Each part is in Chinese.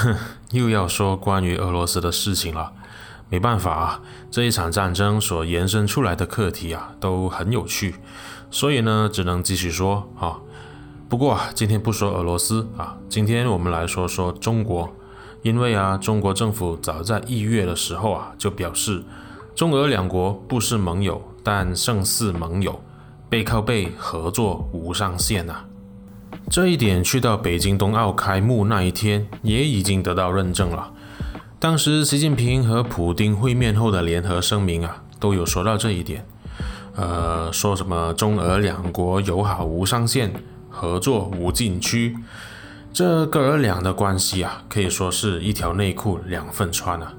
哼 又要说关于俄罗斯的事情了。没办法啊，这一场战争所延伸出来的课题啊，都很有趣，所以呢，只能继续说啊。不过，今天不说俄罗斯啊，今天我们来说说中国，因为啊，中国政府早在一月的时候啊，就表示，中俄两国不是盟友，但胜似盟友，背靠背合作无上限啊。这一点去到北京冬奥开幕那一天，也已经得到认证了。当时习近平和普丁会面后的联合声明啊，都有说到这一点。呃，说什么中俄两国友好无上限，合作无禁区。这哥儿俩的关系啊，可以说是一条内裤两份穿啊。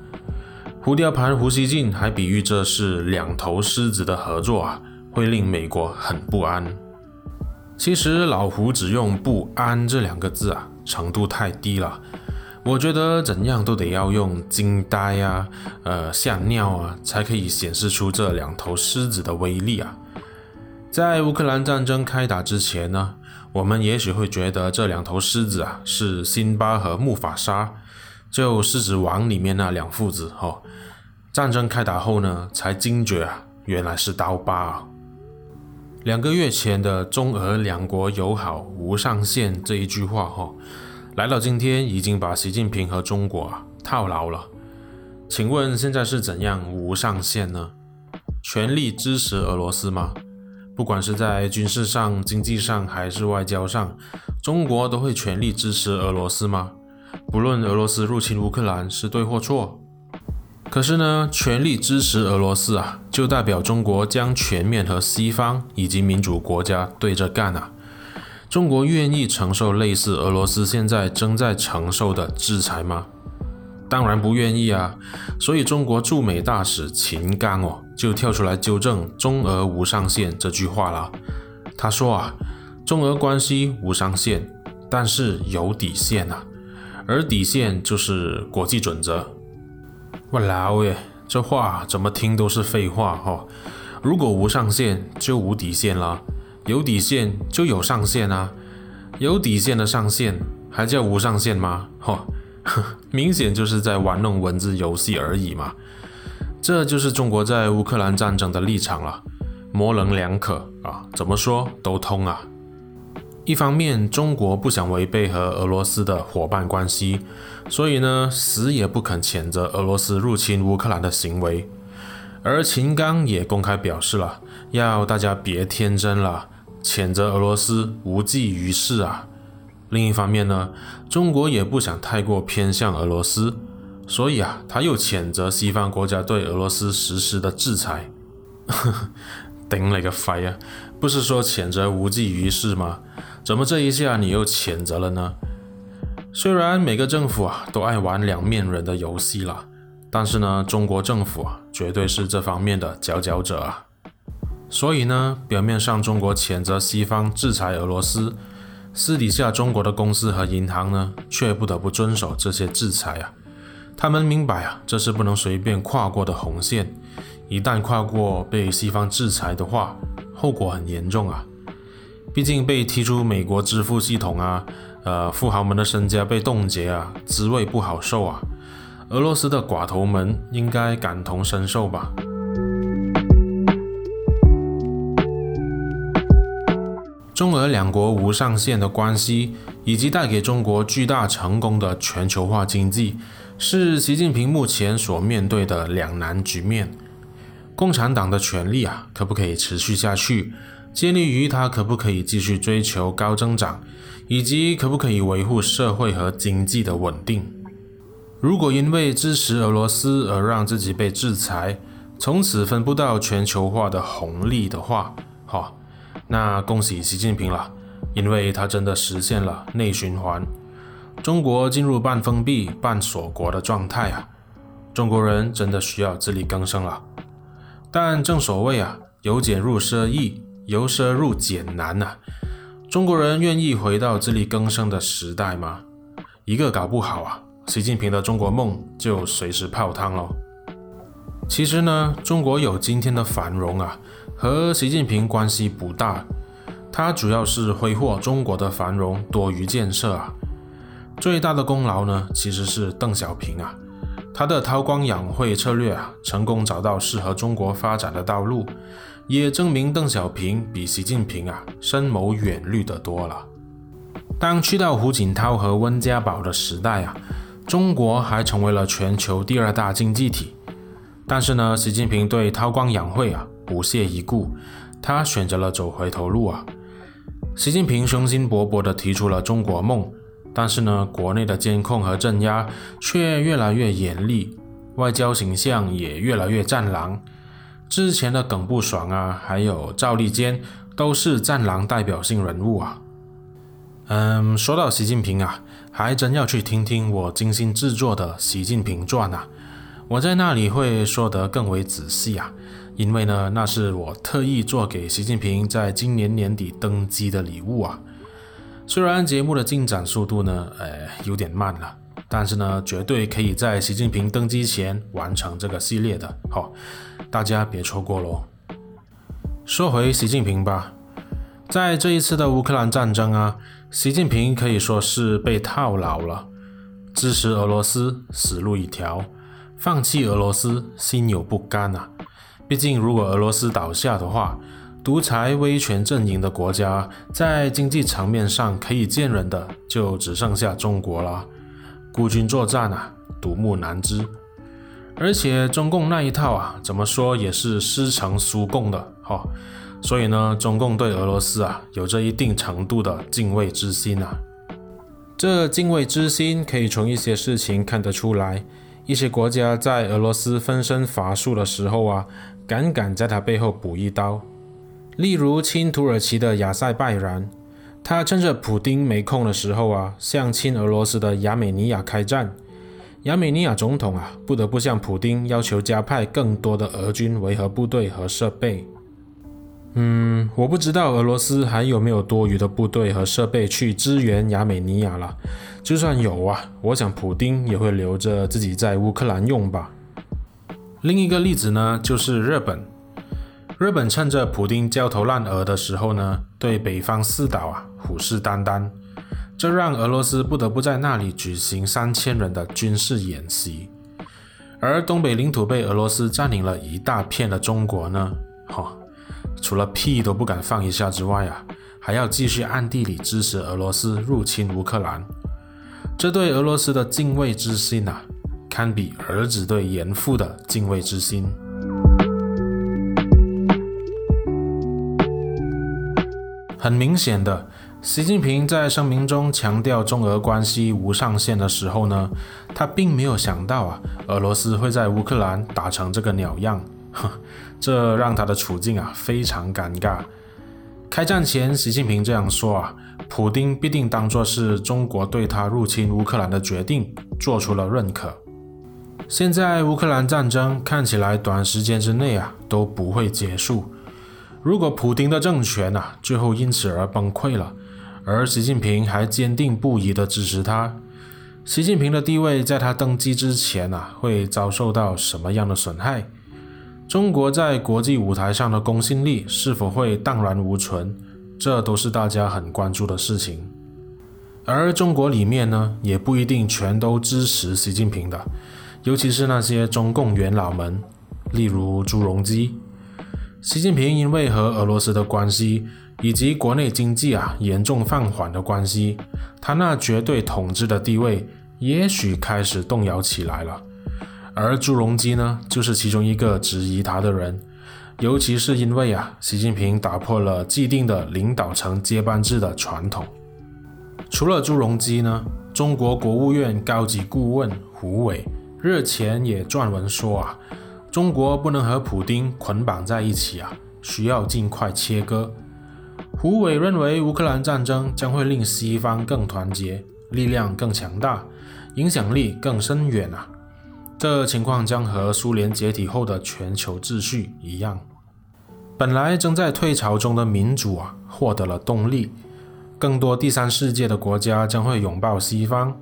胡雕盘胡锡进还比喻这是两头狮子的合作啊，会令美国很不安。其实老胡只用“不安”这两个字啊，程度太低了。我觉得怎样都得要用“惊呆”啊、呃、吓尿啊，才可以显示出这两头狮子的威力啊。在乌克兰战争开打之前呢，我们也许会觉得这两头狮子啊是辛巴和木法沙，就《狮子王》里面那两父子哦。战争开打后呢，才惊觉啊，原来是刀疤啊。两个月前的中俄两国友好无上限这一句话，哈，来到今天已经把习近平和中国啊套牢了。请问现在是怎样无上限呢？全力支持俄罗斯吗？不管是在军事上、经济上还是外交上，中国都会全力支持俄罗斯吗？不论俄罗斯入侵乌克兰是对或错。可是呢，全力支持俄罗斯啊，就代表中国将全面和西方以及民主国家对着干啊。中国愿意承受类似俄罗斯现在正在承受的制裁吗？当然不愿意啊。所以中国驻美大使秦刚哦，就跳出来纠正“中俄无上限”这句话了。他说啊，中俄关系无上限，但是有底线啊，而底线就是国际准则。我老爷，这话怎么听都是废话哈、哦！如果无上限就无底线了，有底线就有上限啊！有底线的上限还叫无上限吗？哈、哦，明显就是在玩弄文字游戏而已嘛！这就是中国在乌克兰战争的立场了，模棱两可啊，怎么说都通啊！一方面，中国不想违背和俄罗斯的伙伴关系，所以呢，死也不肯谴责俄罗斯入侵乌克兰的行为。而秦刚也公开表示了，要大家别天真了，谴责俄罗斯无济于事啊。另一方面呢，中国也不想太过偏向俄罗斯，所以啊，他又谴责西方国家对俄罗斯实施的制裁。顶了个肺啊！不是说谴责无济于事吗？怎么这一下你又谴责了呢？虽然每个政府啊都爱玩两面人的游戏了，但是呢，中国政府啊绝对是这方面的佼佼者啊。所以呢，表面上中国谴责西方制裁俄罗斯，私底下中国的公司和银行呢却不得不遵守这些制裁啊。他们明白啊，这是不能随便跨过的红线，一旦跨过被西方制裁的话，后果很严重啊。毕竟被踢出美国支付系统啊，呃，富豪们的身家被冻结啊，滋味不好受啊。俄罗斯的寡头们应该感同身受吧。中俄两国无上限的关系，以及带给中国巨大成功的全球化经济，是习近平目前所面对的两难局面。共产党的权力啊，可不可以持续下去？建立于他可不可以继续追求高增长，以及可不可以维护社会和经济的稳定。如果因为支持俄罗斯而让自己被制裁，从此分不到全球化的红利的话，哈，那恭喜习近平了，因为他真的实现了内循环，中国进入半封闭、半锁国的状态啊！中国人真的需要自力更生了。但正所谓啊，由俭入奢易。由奢入俭难呐、啊，中国人愿意回到自力更生的时代吗？一个搞不好啊，习近平的中国梦就随时泡汤喽。其实呢，中国有今天的繁荣啊，和习近平关系不大，他主要是挥霍中国的繁荣多于建设啊。最大的功劳呢，其实是邓小平啊，他的韬光养晦策略啊，成功找到适合中国发展的道路，也证明邓小平比习近平啊深谋远虑的多了。当去到胡锦涛和温家宝的时代啊，中国还成为了全球第二大经济体。但是呢，习近平对韬光养晦啊不屑一顾，他选择了走回头路啊。习近平雄心勃勃地提出了中国梦。但是呢，国内的监控和镇压却越来越严厉，外交形象也越来越战狼。之前的耿不爽啊，还有赵立坚，都是战狼代表性人物啊。嗯，说到习近平啊，还真要去听听我精心制作的《习近平传》啊。我在那里会说得更为仔细啊，因为呢，那是我特意做给习近平在今年年底登基的礼物啊。虽然节目的进展速度呢，呃，有点慢了，但是呢，绝对可以在习近平登基前完成这个系列的。好、大家别错过喽。说回习近平吧，在这一次的乌克兰战争啊，习近平可以说是被套牢了，支持俄罗斯死路一条，放弃俄罗斯心有不甘啊。毕竟，如果俄罗斯倒下的话，独裁威权阵营的国家，在经济层面上可以见人的就只剩下中国了。孤军作战啊，独木难支。而且中共那一套啊，怎么说也是师承苏共的哈、所以呢，中共对俄罗斯啊，有着一定程度的敬畏之心啊。这敬畏之心可以从一些事情看得出来。一些国家在俄罗斯分身乏术的时候啊，敢敢在他背后补一刀。例如亲土耳其的亚塞拜然，他趁着普丁没空的时候啊，向亲俄罗斯的亚美尼亚开战。亚美尼亚总统啊，不得不向普丁要求加派更多的俄军维和部队和设备。嗯，我不知道俄罗斯还有没有多余的部队和设备去支援亚美尼亚了。就算有啊，我想普丁也会留着自己在乌克兰用吧。另一个例子呢，就是日本。日本趁着普丁焦头烂额的时候呢，对北方四岛啊虎视眈眈，这让俄罗斯不得不在那里举行三千人的军事演习。而东北领土被俄罗斯占领了一大片的中国呢，哈、除了屁都不敢放一下之外啊，还要继续暗地里支持俄罗斯入侵乌克兰。这对俄罗斯的敬畏之心啊，堪比儿子对严父的敬畏之心。很明显的，习近平在声明中强调中俄关系无上限的时候呢，他并没有想到啊，俄罗斯会在乌克兰打成这个鸟样，呵，这让他的处境啊非常尴尬。开战前，习近平这样说啊，普丁必定当作是中国对他入侵乌克兰的决定做出了认可。现在乌克兰战争看起来短时间之内啊都不会结束。如果普丁的政权啊，最后因此而崩溃了，而习近平还坚定不移地支持他，习近平的地位在他登基之前啊，会遭受到什么样的损害？中国在国际舞台上的公信力是否会荡然无存？这都是大家很关注的事情。而中国里面呢，也不一定全都支持习近平的，尤其是那些中共元老们，例如朱镕基。习近平因为和俄罗斯的关系，以及国内经济啊严重放缓的关系，他那绝对统治的地位也许开始动摇起来了。而朱镕基呢，就是其中一个质疑他的人，尤其是因为啊，习近平打破了既定的领导层接班制的传统。除了朱镕基呢，中国国务院高级顾问胡伟日前也撰文说啊。中国不能和普丁捆绑在一起啊，需要尽快切割。胡伟认为，乌克兰战争将会令西方更团结，力量更强大，影响力更深远啊。这情况将和苏联解体后的全球秩序一样。本来正在退潮中的民主啊，获得了动力，更多第三世界的国家将会拥抱西方，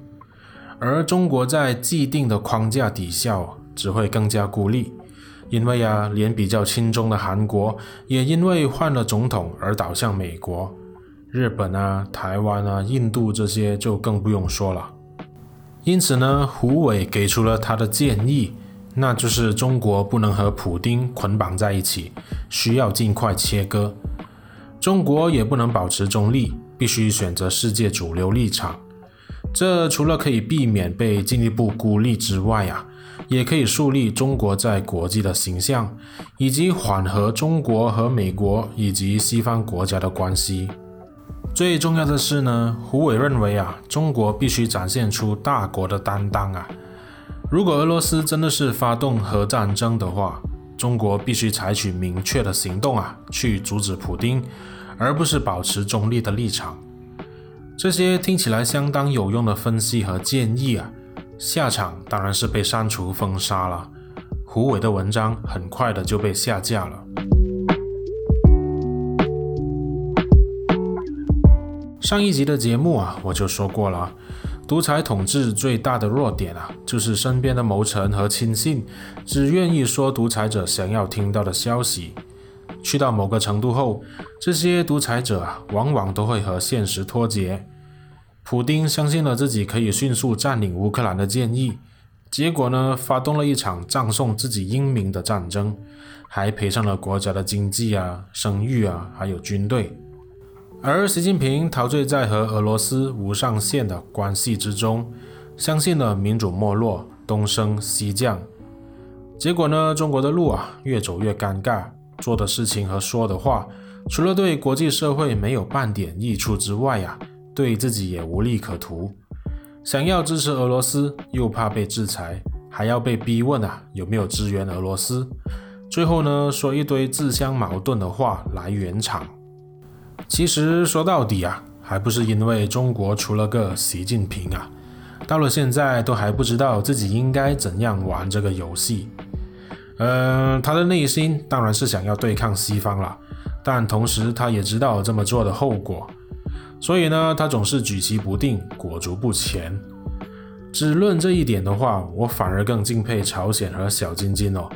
而中国在既定的框架底下，只会更加孤立。因为啊，连比较亲中的韩国也因为换了总统而倒向美国，日本啊、台湾啊、印度这些就更不用说了。因此呢，胡伟给出了他的建议，那就是中国不能和普丁捆绑在一起，需要尽快切割。中国也不能保持中立，必须选择世界主流立场。这除了可以避免被进一步孤立之外啊，也可以树立中国在国际的形象，以及缓和中国和美国以及西方国家的关系。最重要的是呢，胡伟认为啊，中国必须展现出大国的担当啊。如果俄罗斯真的是发动核战争的话，中国必须采取明确的行动啊，去阻止普丁，而不是保持中立的立场。这些听起来相当有用的分析和建议啊，下场当然是被删除封杀了。胡伟的文章很快的就被下架了。上一集的节目啊，我就说过了，独裁统治最大的弱点啊，就是身边的谋臣和亲信只愿意说独裁者想要听到的消息。去到某个程度后，这些独裁者啊，往往都会和现实脱节。普丁相信了自己可以迅速占领乌克兰的建议，结果呢，发动了一场葬送自己英明的战争，还赔上了国家的经济啊、声誉啊，还有军队。而习近平陶醉在和俄罗斯无上限的关系之中，相信了民主没落，东升西降。结果呢，中国的路啊越走越尴尬，做的事情和说的话，除了对国际社会没有半点益处之外啊，对自己也无利可图。想要支持俄罗斯，又怕被制裁，还要被逼问啊有没有支援俄罗斯。最后呢，说一堆自相矛盾的话来圆场。其实说到底啊，还不是因为中国出了个习近平啊，到了现在都还不知道自己应该怎样玩这个游戏。嗯、他的内心当然是想要对抗西方了，但同时他也知道这么做的后果，所以呢，他总是举棋不定，裹足不前。只论这一点的话，我反而更敬佩朝鲜和小金金哦，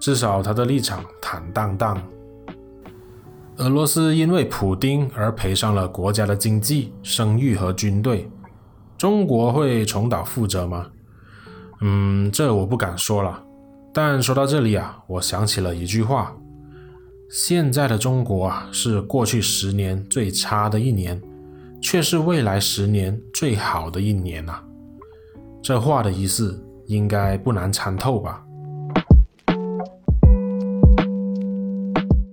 至少他的立场坦荡荡。俄罗斯因为普丁而赔上了国家的经济、声誉和军队，中国会重蹈覆辙吗？嗯，这我不敢说了。但说到这里啊，我想起了一句话：现在的中国啊，是过去十年最差的一年，却是未来十年最好的一年呐。这话的意思应该不难参透吧？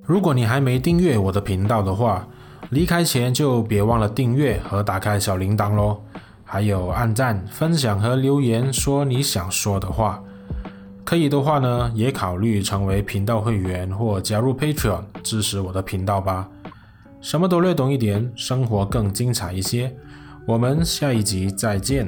如果你还没订阅我的频道的话，离开前就别忘了订阅和打开小铃铛喽。还有按赞、分享和留言，说你想说的话。可以的话呢，也考虑成为频道会员或加入 Patreon 支持我的频道吧。什么都略懂一点，生活更精彩一些。我们下一集再见。